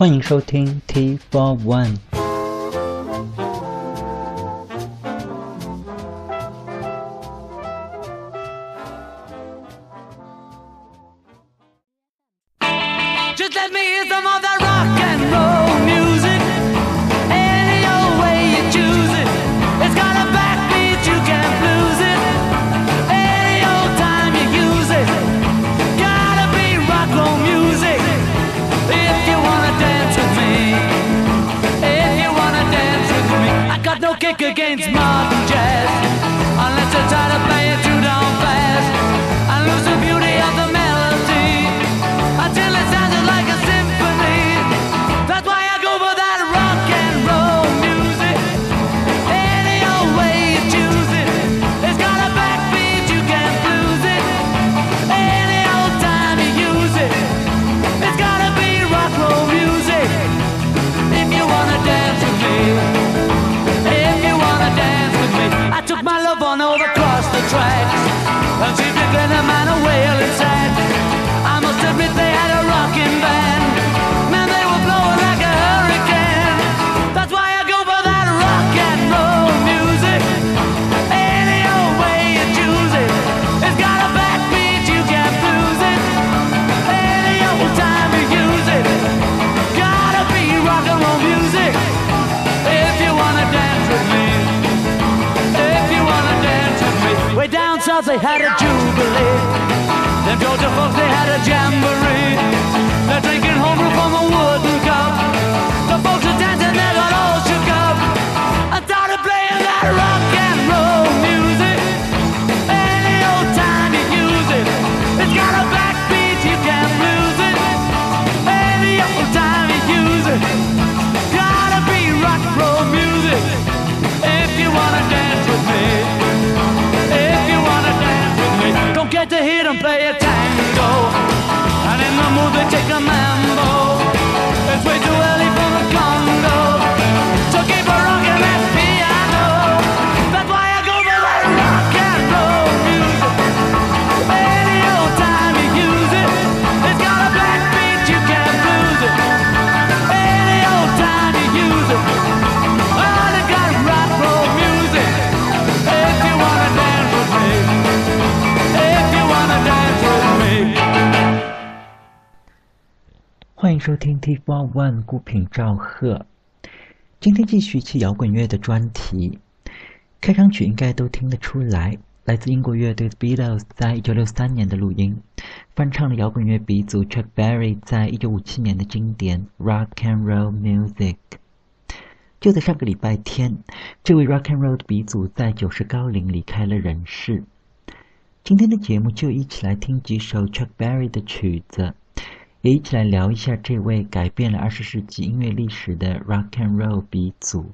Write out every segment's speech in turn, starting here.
欢迎收听 T Four One。 T Four One 孤品赵贺。今天继续一期摇滚乐的专题。开场曲应该都听得出来，来自英国乐队 Beatles 在一九六三年的录音，翻唱了摇滚乐鼻祖 Chuck Berry 在一九五七年的经典 Rock and Roll Music。就在上个礼拜天，这位 Rock and Roll 的鼻祖在九十高龄离开了人世。今天的节目就一起来听几首 Chuck Berry 的曲子，也一起来聊一下这位改变了二十世纪音乐历史的 Rock and Roll 鼻祖。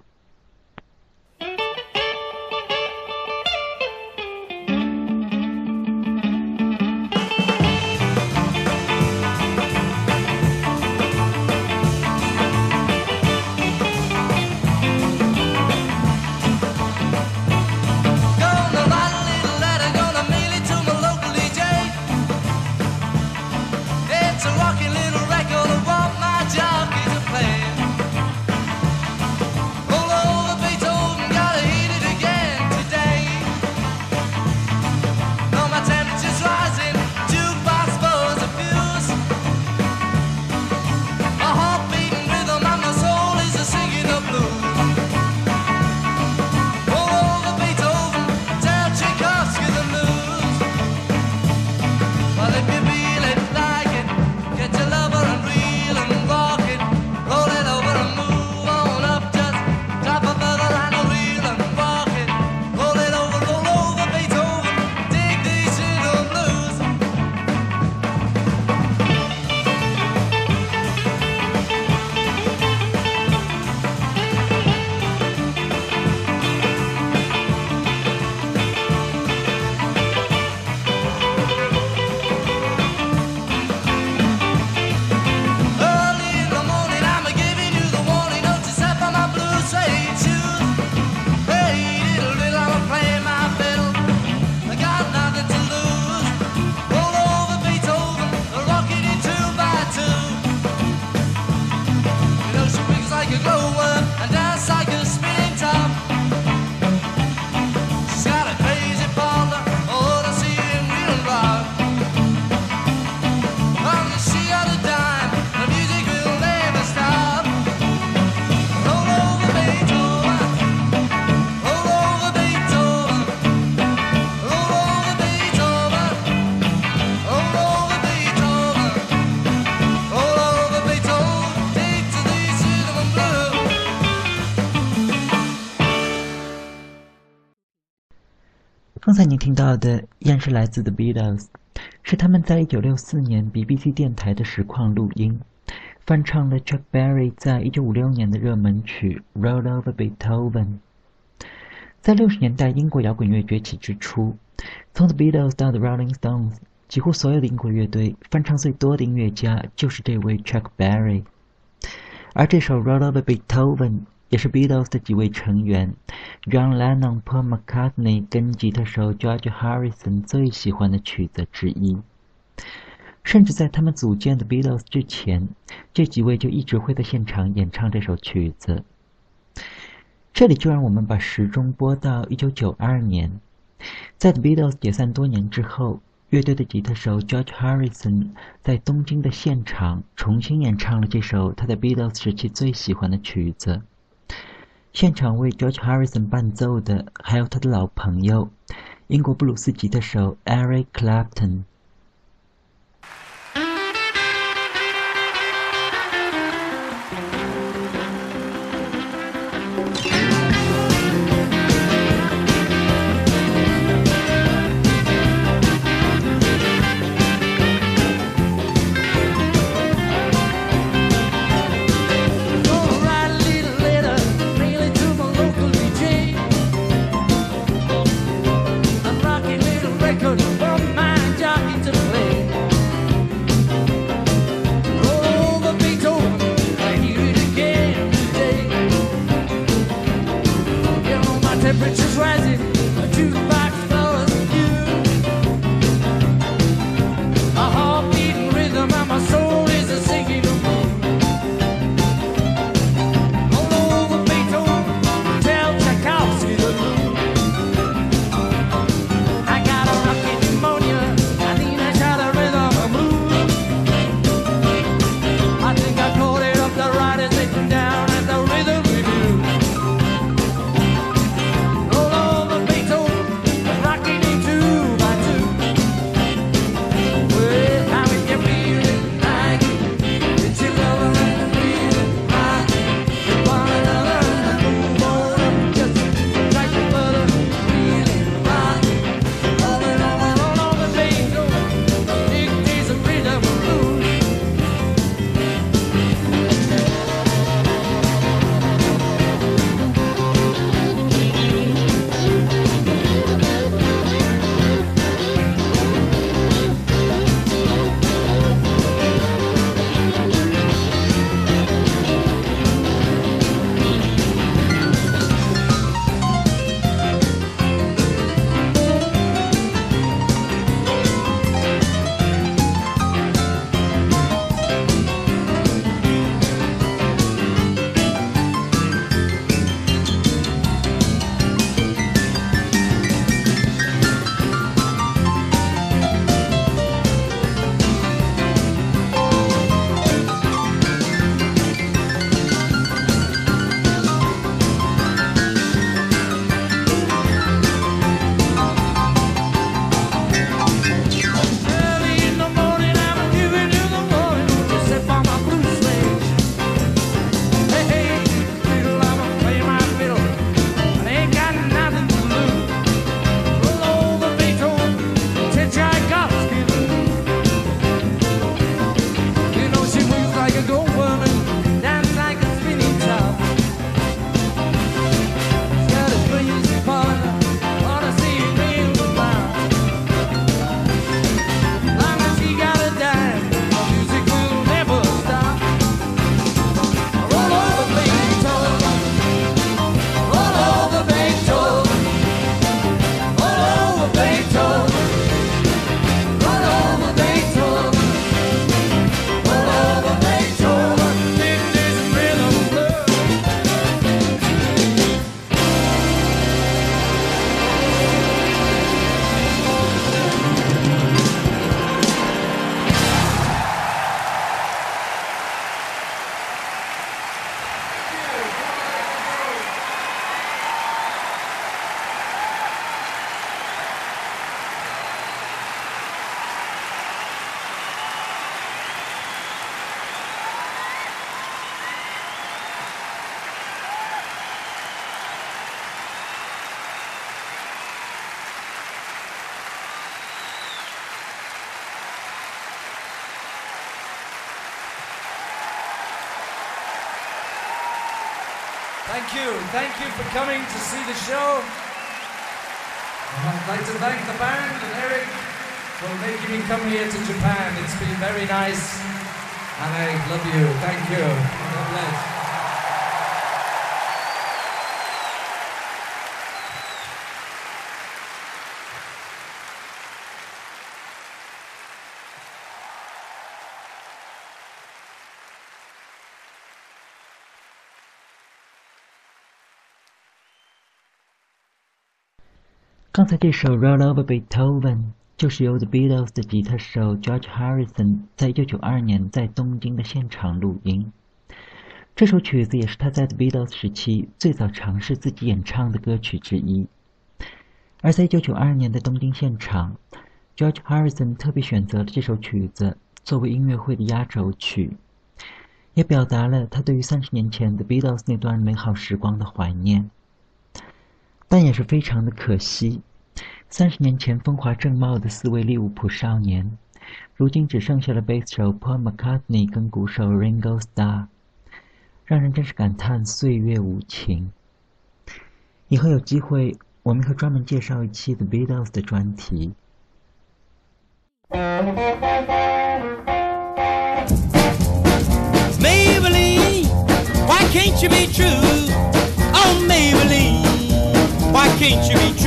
到的依然是来自 The Beatles，是他们在一九六四年 BBC 电台的实况录音，翻唱了 Chuck Berry 在一九五六年的热门曲《Roll Over Beethoven》。在六十年代英国摇滚乐崛起之初，从 The Beatles 到 The Rolling Stones，几乎所有的英国乐队翻唱最多的音乐家就是这位 Chuck Berry，而这首《Roll Over Beethoven》。也是 Beatles 的几位成员 John Lennon、Paul McCartney 跟吉他手 George Harrison 最喜欢的曲子之一。甚至在他们组建的 Beatles 之前，这几位就一直会在现场演唱这首曲子。这里就让我们把时钟拨到1992年，在 Beatles 解散多年之后，乐队的吉他手 George Harrison 在东京的现场重新演唱了这首他在 Beatles 时期最喜欢的曲子。现场为 George Harrison 伴奏的还有他的老朋友，英国布鲁斯吉他手 Eric Clapton。Thank you. Thank you for coming to see the show. I'd like to thank the band and Eric for making me come here to Japan. It's been very nice. And I love you. Thank you. God bless. 刚才这首《Roll Over Beethoven》就是由 The Beatles 的吉他手 George Harrison 在1992年在东京的现场录音。这首曲子也是他在 The Beatles 时期最早尝试自己演唱的歌曲之一。而在1992年的东京现场，George Harrison 特别选择了这首曲子作为音乐会的压轴曲，也表达了他对于三十年前 The Beatles 那段美好时光的怀念。但也是非常的可惜，三十年前风华正茂的四位利物浦少年，如今只剩下了贝斯手 Paul McCartney 跟鼓手 Ringo Starr，让人真是感叹岁月无情。以后有机会，我们会专门介绍一期 The Beatles 的专题。maybe why can't you be true maybe。Why can't you be true?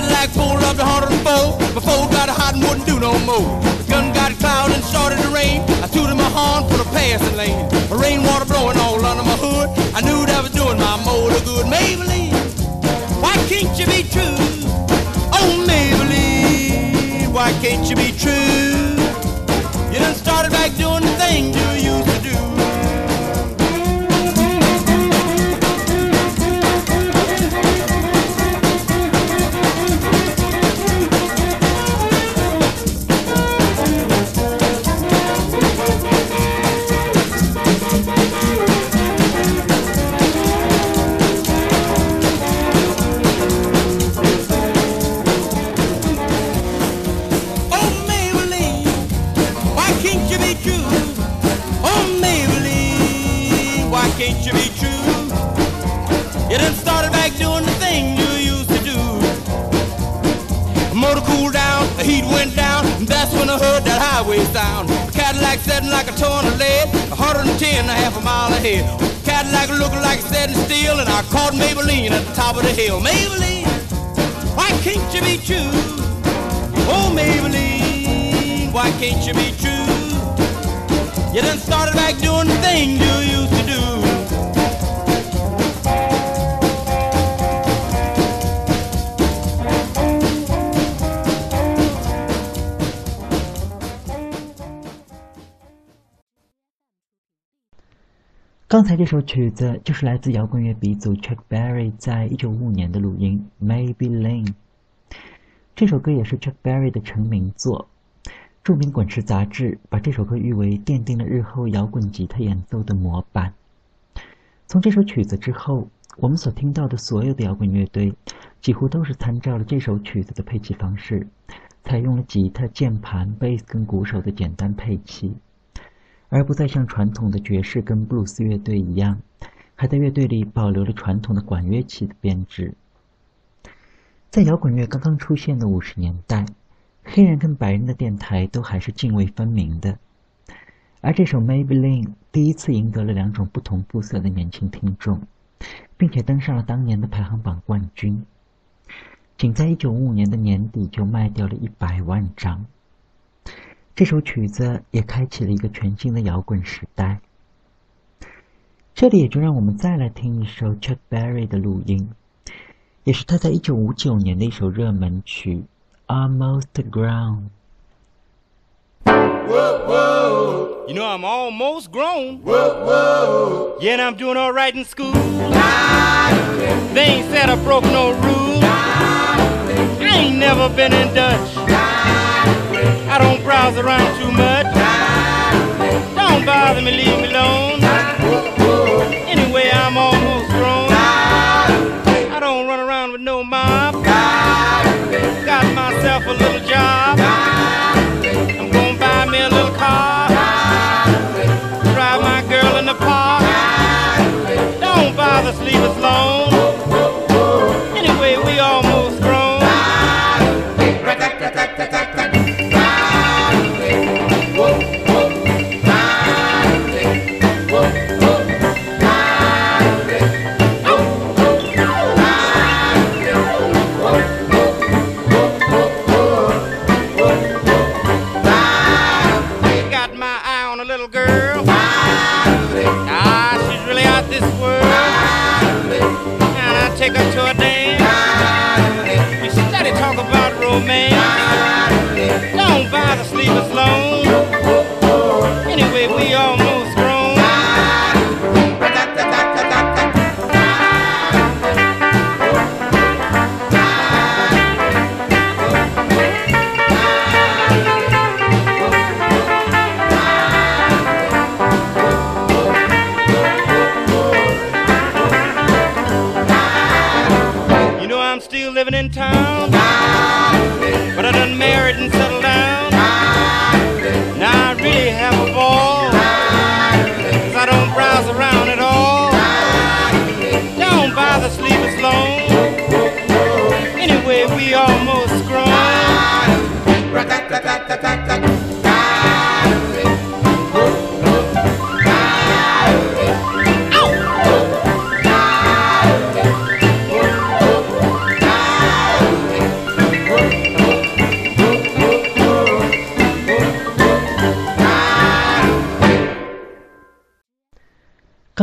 Cadillac pulled up to 104. Before got a hot and wouldn't do no more. The gun got cloud and started to rain. I tooted my horn for the passing lane. The rainwater blowing all under my hood. I knew that was doing my motor good. Maybelline, why can't you be true? Oh, Maybelline, why can't you be true? You done started back doing the thing you sound. Cadillac setting like a ton of lead, 110 a half a mile ahead. Cadillac looking like it's setting still, and I caught Maybelline at the top of the hill. Maybelline, why can't you be true? Oh, Maybelline, why can't you be true? You done started back doing the things you used to 刚才这首曲子就是来自摇滚乐鼻祖 Chuck Berry 在一九五五年的录音《Maybe Lane》。这首歌也是 Chuck Berry 的成名作。著名滚石杂志把这首歌誉为奠定了日后摇滚吉他演奏的模板。从这首曲子之后，我们所听到的所有的摇滚乐队几乎都是参照了这首曲子的配器方式，采用了吉他、键盘、贝斯跟鼓手的简单配器。而不再像传统的爵士跟布鲁斯乐队一样，还在乐队里保留了传统的管乐器的编制。在摇滚乐刚刚出现的五十年代，黑人跟白人的电台都还是泾渭分明的。而这首《Maybelline》第一次赢得了两种不同肤色的年轻听众，并且登上了当年的排行榜冠军。仅在一九五五年的年底就卖掉了一百万张。这首曲子也开启了一个全新的摇滚时代。这里也就让我们再来听一首 Chuck Berry 的录音，也是他在一九五九年的一首热门曲《Almost Ground》。 You know, I'm almost grown. Yeah, and I'm doing all right in school. They ain't said I broke no rules. I ain't never been in Dutch. I don't browse around too much. Don't bother me, leave me alone. Anyway, I'm almost grown. I don't run around with no mob. Got myself a little job. I'm gonna buy me a little car. Drive my girl in the park. Don't bother, leave us alone.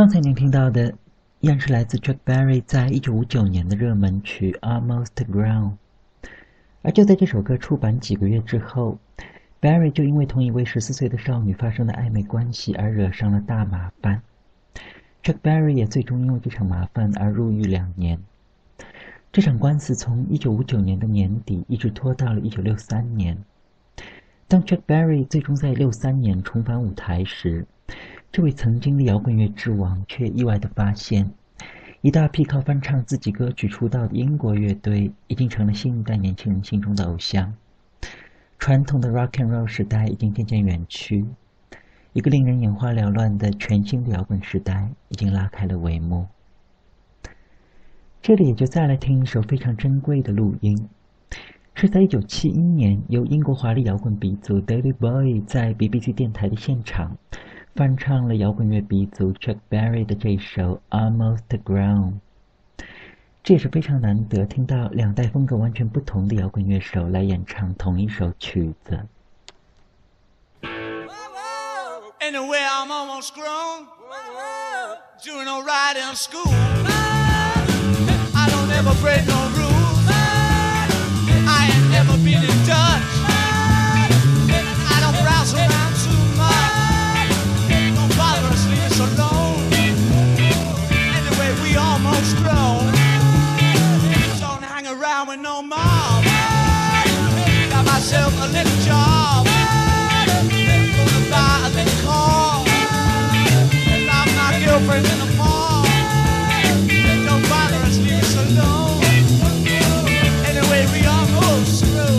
刚才您听到的，依然是来自 Chuck Berry 在一九五九年的热门曲《Almost Grown》。而就在这首歌出版几个月之后，Berry 就因为同一位十四岁的少女发生了暧昧关系而惹上了大麻烦。Chuck Berry 也最终因为这场麻烦而入狱两年。这场官司从一九五九年的年底一直拖到了一九六三年。当 Chuck Berry 最终在六三年重返舞台时，这位曾经的摇滚乐之王却意外地发现，一大批靠翻唱自己歌曲出道的英国乐队已经成了新一代年轻人心中的偶像。传统的 rock and roll 时代已经渐渐远去，一个令人眼花缭乱的全新的摇滚时代已经拉开了帷幕。这里也就再来听一首非常珍贵的录音，是在1971年由英国华丽摇滚鼻祖 David Bowie 在 BBC 电台的现场翻唱了摇滚乐鼻祖 Chuck Berry 的这首《Almost Grown》。这也是非常难得听到两代风格完全不同的摇滚乐手来演唱同一首曲子。Anyway, I'm almost grown. Doing alright in school. I don't ever break no rules. Myself a little job. Gonna buy a little car. And lock my girlfriend in the park. Don't bother us, leave us alone. Anyway, we almost through.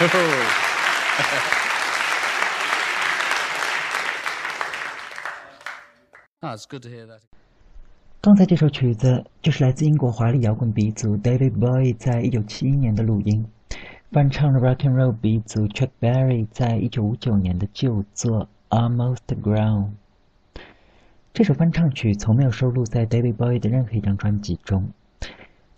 刚才这首曲子就是来自英国华丽摇滚鼻祖 David Bowie 在一九七一年的录音，翻唱了 Rock and Roll 鼻祖 Chuck Berry 在一九五九年的旧作《Almost Grown》。这首翻唱曲从没有收录在 David Bowie 的任何一张专辑中，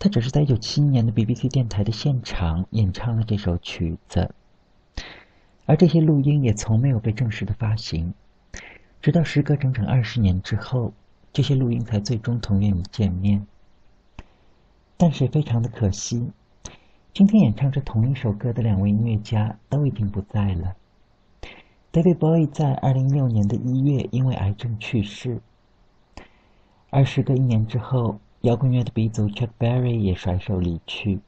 他只是在一九七一年的 BBC 电台的现场演唱了这首曲子，而这些录音也从没有被正式的发行，直到时隔整整二十年之后。这些录音才最终同愿意见面，但是非常的可惜，今天演唱这同一首歌的两位音乐家都已经不在了。David Bowie 在二零一六年的一月因为癌症去世，而时隔一年之后，摇滚乐的鼻祖 Chuck Berry 也甩手离去。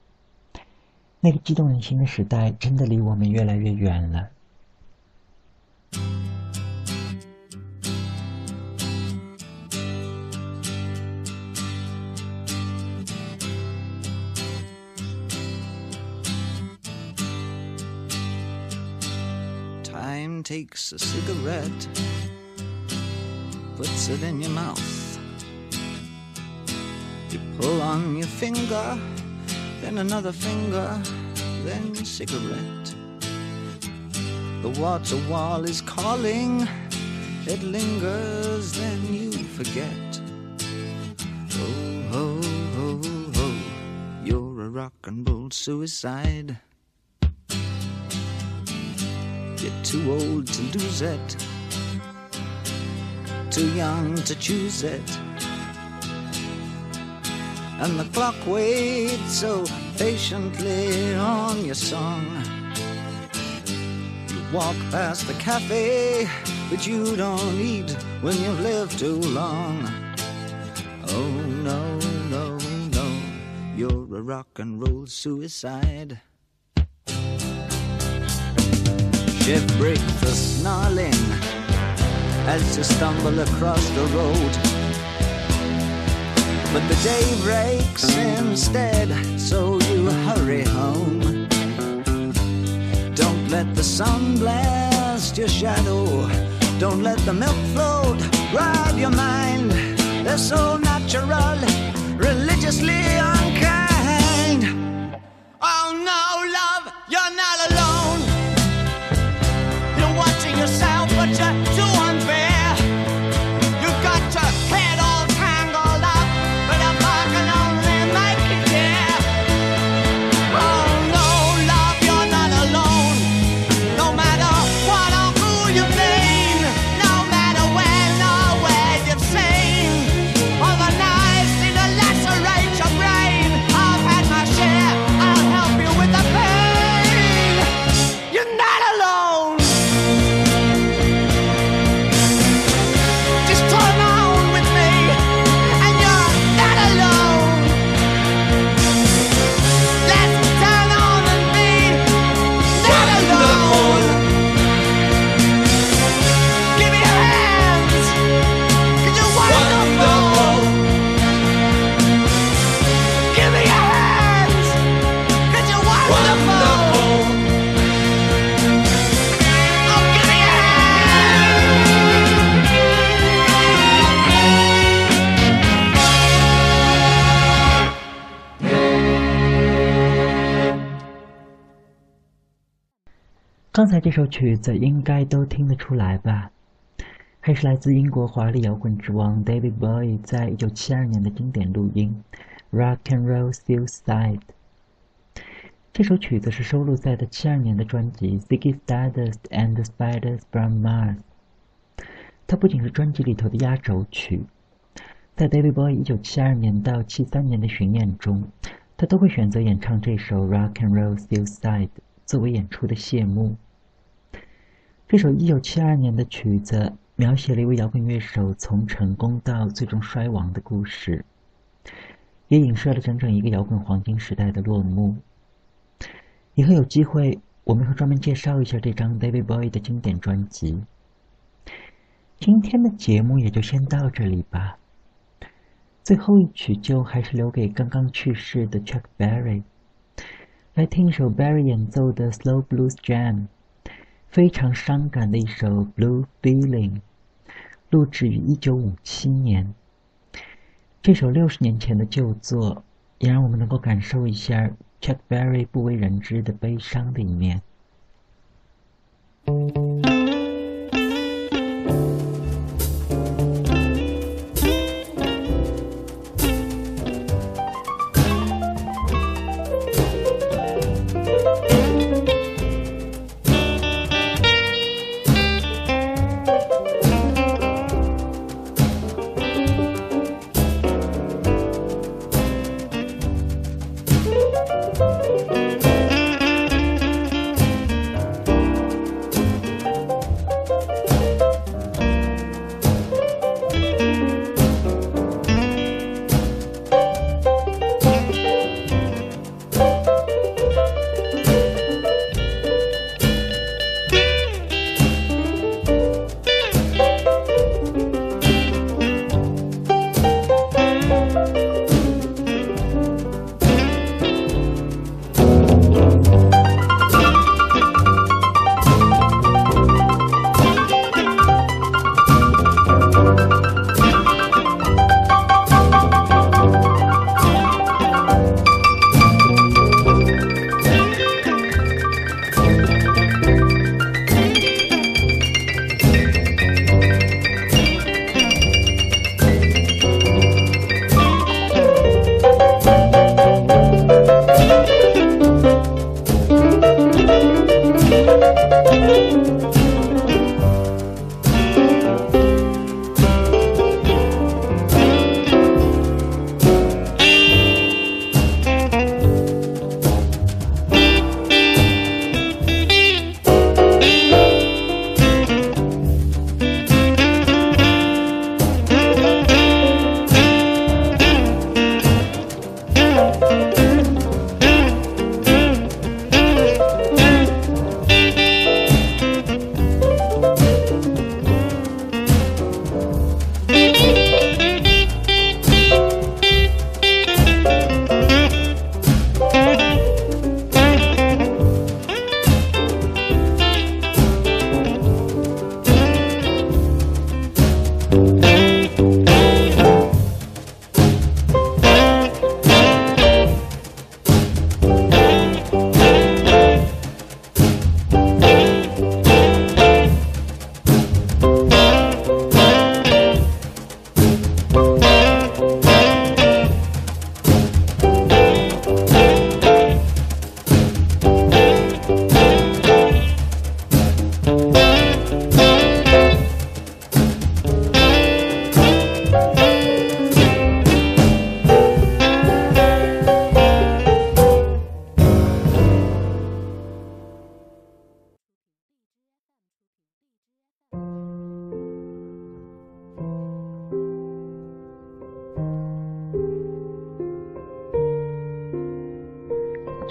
那个激动人心的时代，真的离我们越来越远了。takes a cigarette, puts it in your mouth. You pull on your finger, then another finger, then cigarette. The water wall is calling, it lingers, then you forget. Oh, ho, ho, ho, you're a rock and roll suicide. You're too old to lose it, too young to choose it. And the clock waits so patiently on your song. You walk past the cafe, but you don't eat when you've lived too long. Oh no, no, no, you're a rock and roll suicide. Shift breaks the snarling as you stumble across the road. But the day breaks instead, so you hurry home. Don't let the sun blast your shadow. Don't let the milk float rob your mind. They're so natural, religiously. 刚才这首曲子应该都听得出来吧？还是来自英国华丽摇滚之王 David Bowie 在一九七二年的经典录音《Rock and Roll Suicide》。这首曲子是收录在的七二年的专辑《Ziggy Stardust and the Spiders from Mars》。它不仅是专辑里头的压轴曲，在 David Bowie 一九七二年到七三年的巡演中，他都会选择演唱这首《Rock and Roll Suicide》作为演出的谢幕。这首一九七二年的曲子描写了一位摇滚乐手从成功到最终衰亡的故事，也影射了整整一个摇滚黄金时代的落幕。以后有机会，我们会专门介绍一下这张 David Bowie 的经典专辑。今天的节目也就先到这里吧。最后一曲就还是留给刚刚去世的 Chuck Berry。来听一首 Barry 演奏的 Slow Blues Jam，非常伤感的一首 Blue Feeling，录制于一九五七年。这首六十年前的旧作，也让我们能够感受一下 Chuck Berry 不为人知的悲伤的一面。